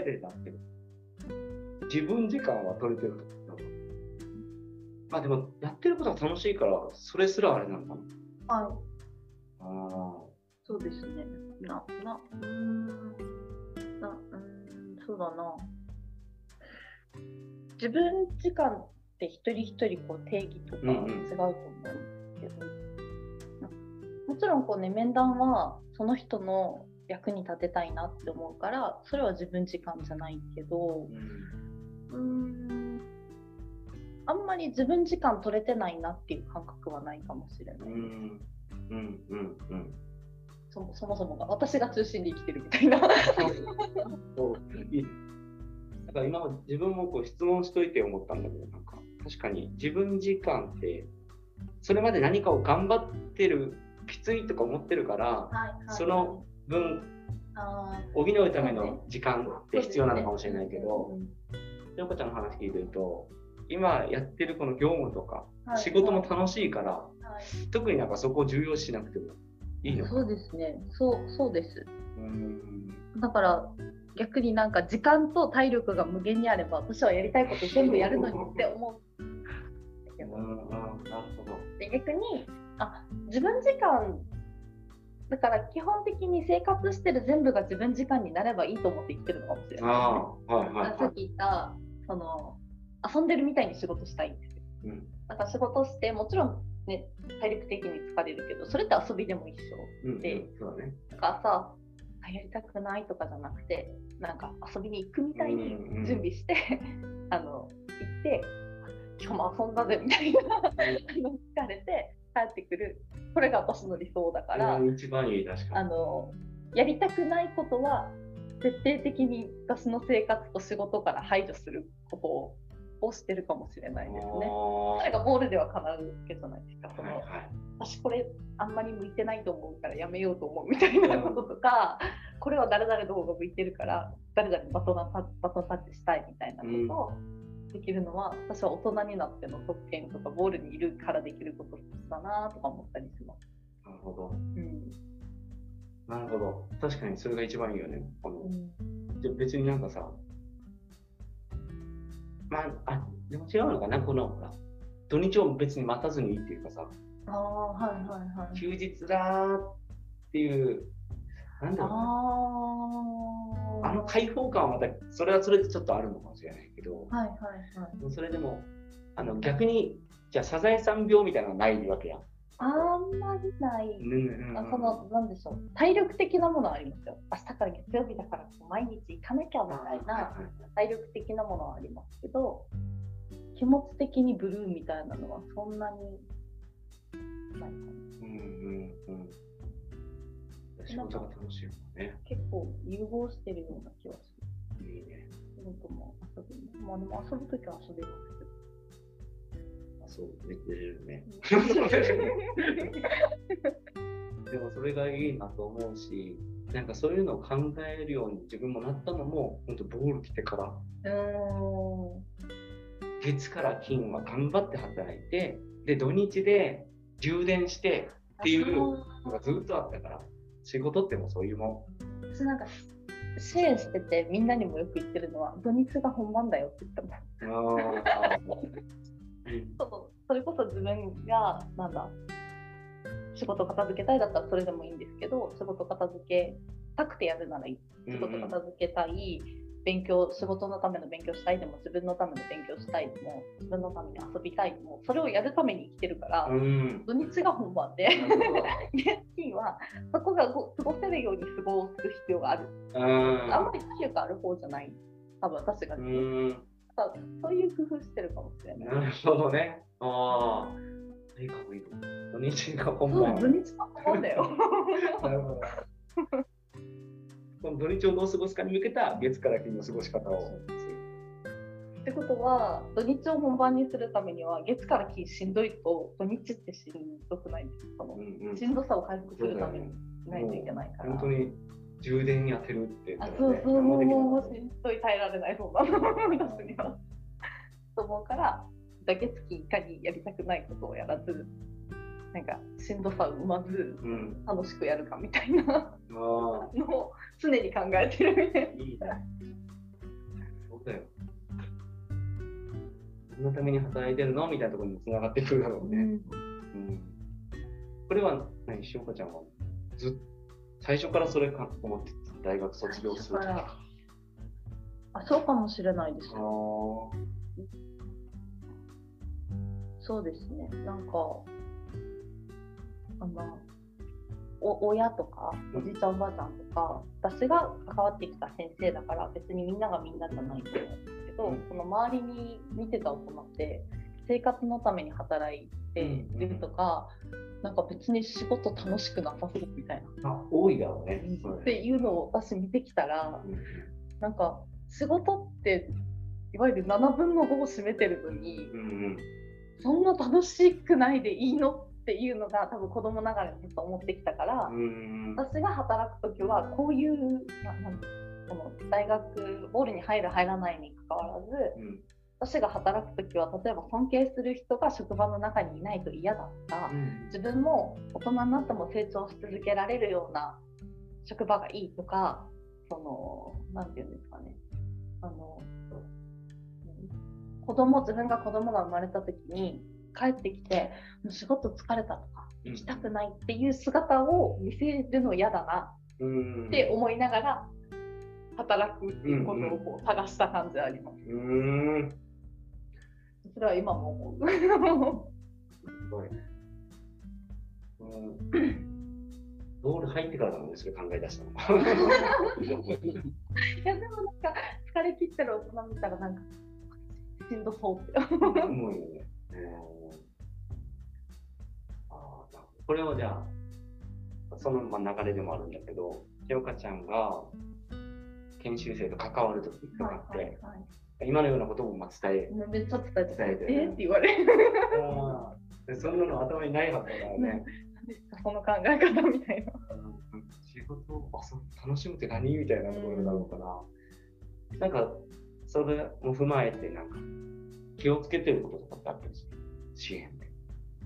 えてたって自分時間は取れてるとまあでもやってることは楽しいからそれすらあれなのかなはい。あそうですね。な、な、うーん、な、うーん、そうだな。自分時間って一人一人こう定義とかうんうん違うと思うんですけど、もちろんこうね、面談はその人の役に立てたいなって思うから、それは自分時間じゃないけど、うん。あんまり自分時間取れてないなっていう感覚はないかもしれない。うん。うんうんうん。そもそもが私が中心で生きてるみたいな。そう。いい。だから今自分もこう質問しといて思ったんだけどなんか確かに自分時間ってそれまで何かを頑張ってるきついとか思ってるからはいはい。その分あ補うための時間って必要なのかもしれないけどうん陽子ちゃんの話聞いてると今やってるこの業務とかはい。仕事も楽しいからはい。特になんかそこを重要視しなくてもいいのか。そうですね。そうそうです。うん。だから逆になんか時間と体力が無限にあれば私はやりたいこと全部やるのにって思う。なるほど。で逆にあ自分時間だから基本的に生活してる全部が自分時間になればいいと思って生きてるのかもしれない。ああはいはいはさっき言ったその遊んでるみたいに仕事したいんですよ。いうん。だから仕事してもちろんね体力的に疲れるけどそれって遊びでも一緒。うんうんでそうだね。なんかやりたくないとかじゃなくてなんか遊びに行くみたいにうんうん準備して、あの行って今日も遊んだぜみたいな。あの疲れて帰ってくる。これが私の理想だから、うん一番いい確かあにのやりたくないことは徹底的に私の生活と仕事から排除することををしてるかもしれないですね。それがゴールでは叶うわけじゃないですか。そのはいはい。私これあんまり向いてないと思うからやめようと思うみたいなこととか、これは誰々の方が向いてるから誰々にバトンタバトンタッチしたいみたいなことをできるのは、私は大人になっての特権とかゴールにいるからできることだなとか思ったりします。なるほど。うん。なるほど。確かにそれが一番いいよね。あのうん。じゃあ別になんかさまああでも違うのかな？このほら土日を別に待たずにいいっていうかさ。ああはいはいはい。休日だーっていうなんだろうなああの開放感はまたそれはそれでちょっとあるのかもしれないけどはいはいはい。それでもあの逆にじゃあサザエさん病みたいなのはないわけやん。あんまりない。うんうんあそのなんでしょう体力的なものはありますよ。明日から月曜日だから毎日行かなきゃみたいな体力的なものはありますけど気持ち的にブルーみたいなのはそんなにないかなうんうんうん仕事が楽しいもんね。結構融合してるような気はする。いいね。仕事も遊びも。まあでも遊ぶときは遊べますあそう、寝てるね。でもそれがいいなと思うし、なんかそういうのを考えるように自分もなったのも、本当ボール来てから。月から金は頑張って働いて、で、土日で充電してっていうのがずっとあったから、仕事ってもうそういうも私なんかシェアしててみんなにもよく言ってるのは土日が本番だよって言ってます。ん。あ そうそれこそ自分がなんだ仕事片付けたいだったらそれでもいいんですけど仕事片付けたくてやるならいい仕事片付けたい、勉強仕事のための勉強したいでも自分のための勉強したいでも自分のために遊びたいでもそれをやるために生きてるから、うん。土日が本番で月 金はそこがご過ごせるように過ごす必要がある、うんあんまり体力ある方じゃない多分私が、うん。そういう工夫してるかもしれない。なるほどね。ああ。いいかもいいかも。土日が本そう番。土日が本番だよ。なるほど。この土日をどう過ごすかに向けた月から金の過ごし方を。ってことは土日を本番にするためには月から金しんどいと土日ってしんどくないですかうんうんしんどさを回復するためにしないといけないから。本当に充電に当てるって言あそうそう、もう、もう、しんどい耐えられない、そんなの、私には。と思うから、じゃあ月金いかにやりたくないことをやらず、なんか、しんどさを生まず、うん。楽しくやるかみたいな。のを常に考えてるみたいいいね。そうだよ。何のために働いてるの？みたいなところにつながってくるだろうね。うん。これは何、しおかちゃんはずっ最初からそれか思ってた？大学卒業する。あ、そうかもしれないです。あそうですね。なんか、あの、お親とか、おじいちゃんおばあちゃんとか、私が関わってきた先生だから、別にみんながみんなじゃないと思うんですけど、うん。この周りに見てた大人って、生活のために働いてるとか、なんか別に仕事楽しくなさそうみたいな。あ、多いだろうね。っていうのを私見てきたら、うんなんか仕事っていわゆる7分の5を占めてるのに、うんそんな楽しくないでいいのっていうのが多分子供ながらにずっと思ってきたから、私が働く時はこういうななんこの大学ボールに入る入らないにかかわらずうん。私が働く時は例えば尊敬する人が職場の中にいないと嫌だとかうん。自分も大人になっても成長し続けられるような職場がいいとかそのなんていうんですかね。あのうん。子供自分が子供が生まれた時に帰ってきてもう仕事疲れたとか行きたくないっていう姿を見せるの嫌だなうんって思いながら働くっていうことをこう探した感じはあります。うん。それは今も思う。すごい。うん。ボール入ってからなんですよ、考え出したの。いやでもなんか疲れ切ってる大人見たらなんかしんどそうって。思うよね。うんあーなこれをじゃあ、そのまあ流れでもあるんだけど、ひよかちゃんが研修生と関わるときとかって、今のようなこともまあ伝え、めっちゃ伝えて伝えてえって言われる。そんなの頭にないはずだからね。何ですかその考え方みたいな。うん。仕事をあそう楽しむって何みたいなところだろうから、なんかそれも踏まえてなんか気をつけてることとかってあったりする？支援で。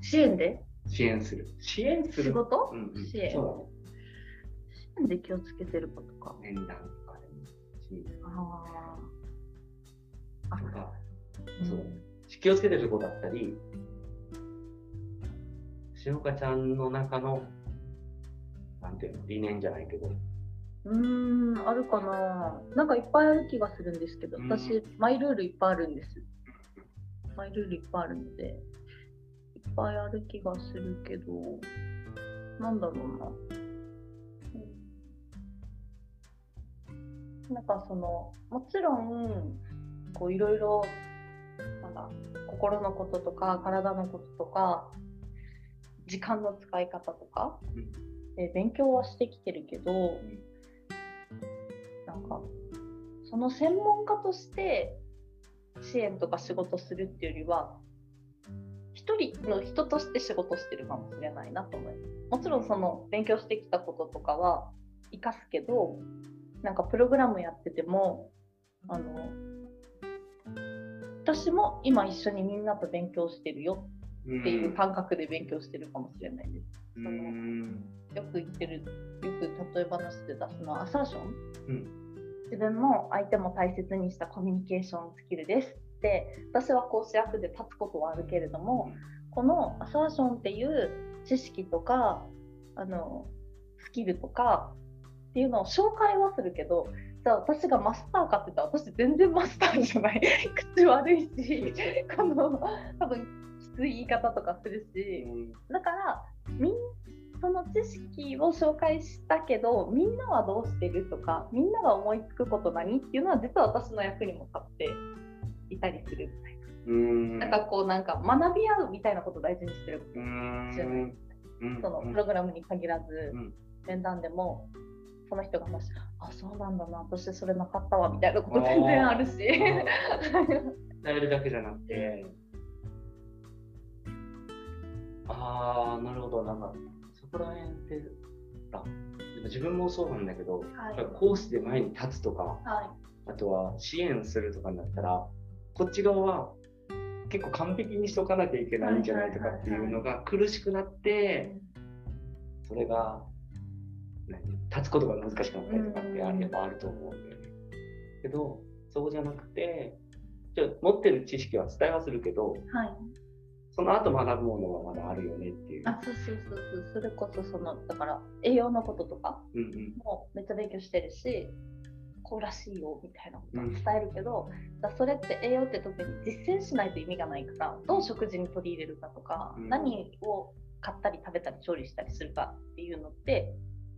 支援で？支援する。支援する。仕事、うんうん、支援。そ支援で気をつけてることか。う。だね面談とかでも支援ああ。とか。うん。そう。気をつけてることだったりしおかちゃんの中のなんていうの？理念じゃないけど。うーん、あるかな。なんかいっぱいある気がするんですけど、うん。私、マイルールいっぱいあるんです。マイルールいっぱいあるので、いっぱいある気がするけど、なんだろうな。うん。なんかその、もちろん、こういろいろ、なんだ、心のこととか、体のこととか、時間の使い方とか、うん。で勉強はしてきてるけど、なんかその専門家として支援とか仕事するっていうよりは一人の人として仕事してるかもしれないなと思います。もちろんその勉強してきたこととかは生かすけどなんかプログラムやっててもあの私も今一緒にみんなと勉強してるよっていう感覚で勉強してるかもしれないです。うん。うんよく言ってる、よく例え話で出すのはアサーション、うん自分も相手も大切にしたコミュニケーションスキルです。って私は講師役で立つことはあるけれども、このアサーションっていう知識とかあのスキルとかっていうのを紹介はするけどじゃあ私がマスターかって言ったら私全然マスターじゃない。口悪いしこの多分きつい言い方とかするし。だからみんその知識を紹介したけどみんなはどうしてるとかみんなが思いつくこと何っていうのは実は私の役にも立っていたりする。みたいうん。な。なんかこうなんか学び合うみたいなことを大事にしてるうーん。知らないうん。そのプログラムに限らずうん。面談でもその人がもし「あそうなんだな私それなかったわ」みたいなこと全然あるし。伝えるだけじゃなくて、ああ、なるほど、なんか、そこら辺って、も自分もそうなんだけど、はい。やっぱ講師で前に立つとか、はい。あとは支援するとかになったら、こっち側は結構完璧にしとかなきゃいけないんじゃないとかっていうのが苦しくなって、それが、何立つことが難しくなったりとかってやっぱあると思うんだよね。けど、そうじゃなくて、じゃあ持ってる知識は伝えはするけど、はい。その後学ぶものはまだあるよねっていう。あ、そうそうそうそう。それこそそのだから栄養のこととかうんうん。もめっちゃ勉強してるし。こうらしいよみたいなことは伝えるけど、だそれって栄養って特に実践しないと意味がないからどう食事に取り入れるかとか、うん何を買ったり食べたり調理したりするかっていうのって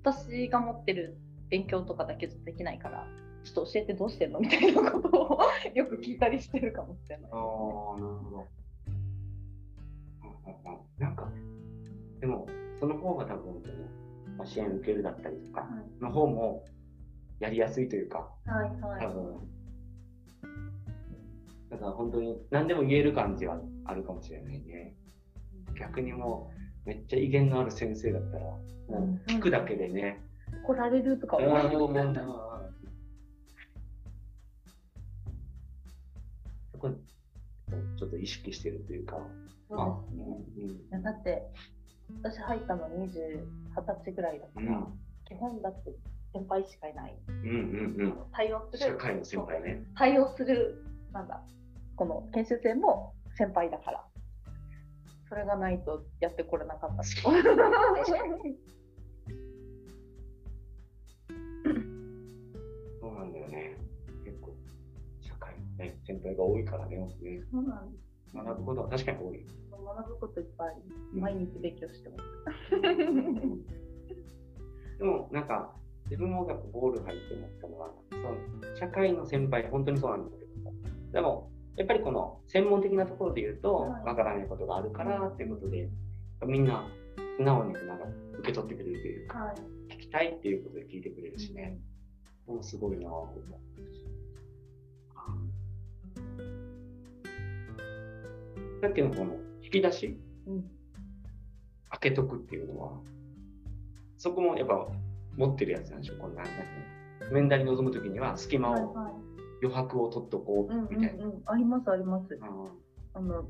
私が持ってる勉強とかだけじゃできないからちょっと教えてどうしてんのみたいなことを よく聞いたりしてるかもしれないね、ああ、なるほど。うんなんか、でも、その方が多分、まあ支援受けるだったりとかはい。の方もやりやすいというか、はいはい。多分。だから本当に何でも言える感じはあるかもしれないね。逆にもう、めっちゃ威厳のある先生だったら、もう聞くだけでね、怒られるとかうん思ううんうんう。んそこちょっと意識してるというか、そうですね。うん。だって私入ったの20 20歳ぐらいだから、うん。基本だって先輩しかいない。うんうんうん。対応する。社会の先輩ね。対応するなんだこの研修生も先輩だから。それがないとやってこれなかった 先輩が多いからね、ねそうなんです学ぶことは確かに多い。学ぶこといっぱい毎日勉強してます。でも、なんか、自分もやっぱボール入って思ったのは、その社会の先輩、本当にそうなんだけど。も、でも、やっぱりこの専門的なところで言うと、はい。わからないことがあるからっていうことで、みんな素直になんか受け取ってくれるというか、はい。聞きたいっていうことで聞いてくれるしね、もうすごいなぁと思う。さっきのこの引き出し、うん。開けとくっていうのは、そこもやっぱ持ってるやつなんでしょう、こんな、面談に臨むときには隙間を、はいはい。余白を取っとこうんうんうみたいな。うん、ありますあります。うん。あの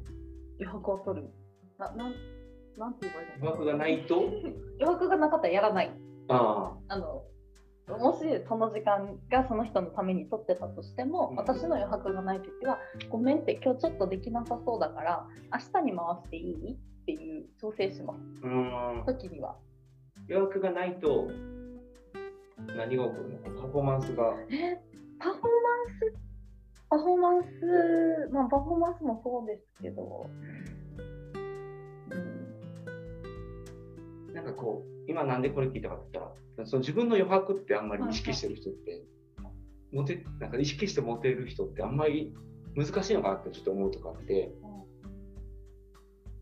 余白を取る。ななんなんて言えばいいの？余白がないと、余白がなかったらやらない。あ。あのもしその時間がその人のために取ってたとしても、うん。私の余白がない時は「ごめん」って今日ちょっとできなさそうだから明日に回していいっていう調整します。時には。余白がないと、何が起こるのか、パフォーマンスが。えパフォーマンス？パフォーマンスまあパフォーマンスもそうですけど、こう、今なんでこれ聞いたかって言ったら、その自分の余白ってあんまり意識してる人って、モテなんか意識してモテる人ってあんまり難しいのかなってちょっと思うとかあって、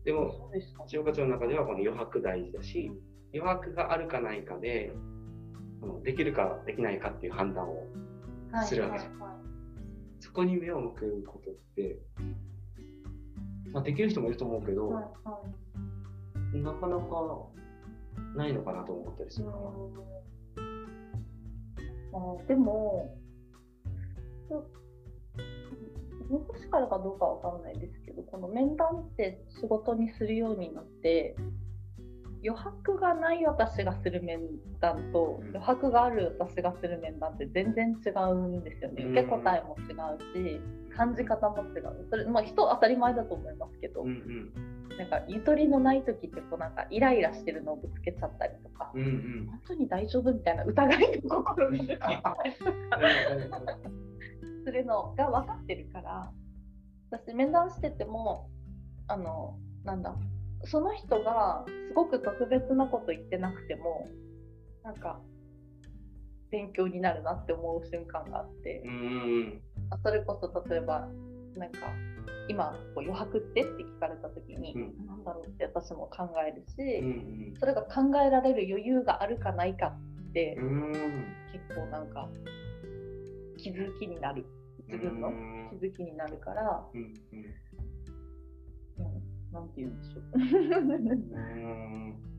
でも、そうですか。塩課長の中ではこの余白大事だし、余白があるかないかで、できるかできないかっていう判断を、はいするわけじゃそこに目を向くことって、まあ、できる人もいると思うけど、なかなかないのかなと思ったりするかな。あでも、昔からかどうかわかんないですけど、この面談って仕事にするようになって、余白がない私がする面談とうん。余白がある私がする面談って全然違うんですよね。うん。受け答えも違うし、感じ方も違う。それまあ人当たり前だと思いますけど、うんうん。なんかゆとりのない時ってこうなんかイライラしてるのをぶつけちゃったりとか、うんうん。本当に大丈夫みたいな疑いの心が出てきたりとかするのが分かってるから私面談しててもあのなんだその人がすごく特別なこと言ってなくてもなんか勉強になるなって思う瞬間があって、それこそ例えばなんか今こう余白ってって聞かれた時に、うん。なんだろうって私も考えるし、うんそれが考えられる余裕があるかないかって、うん。結構なんか気づきになる。自分のうん。気づきになるから、うん。うんなんて言うんでしょう。うん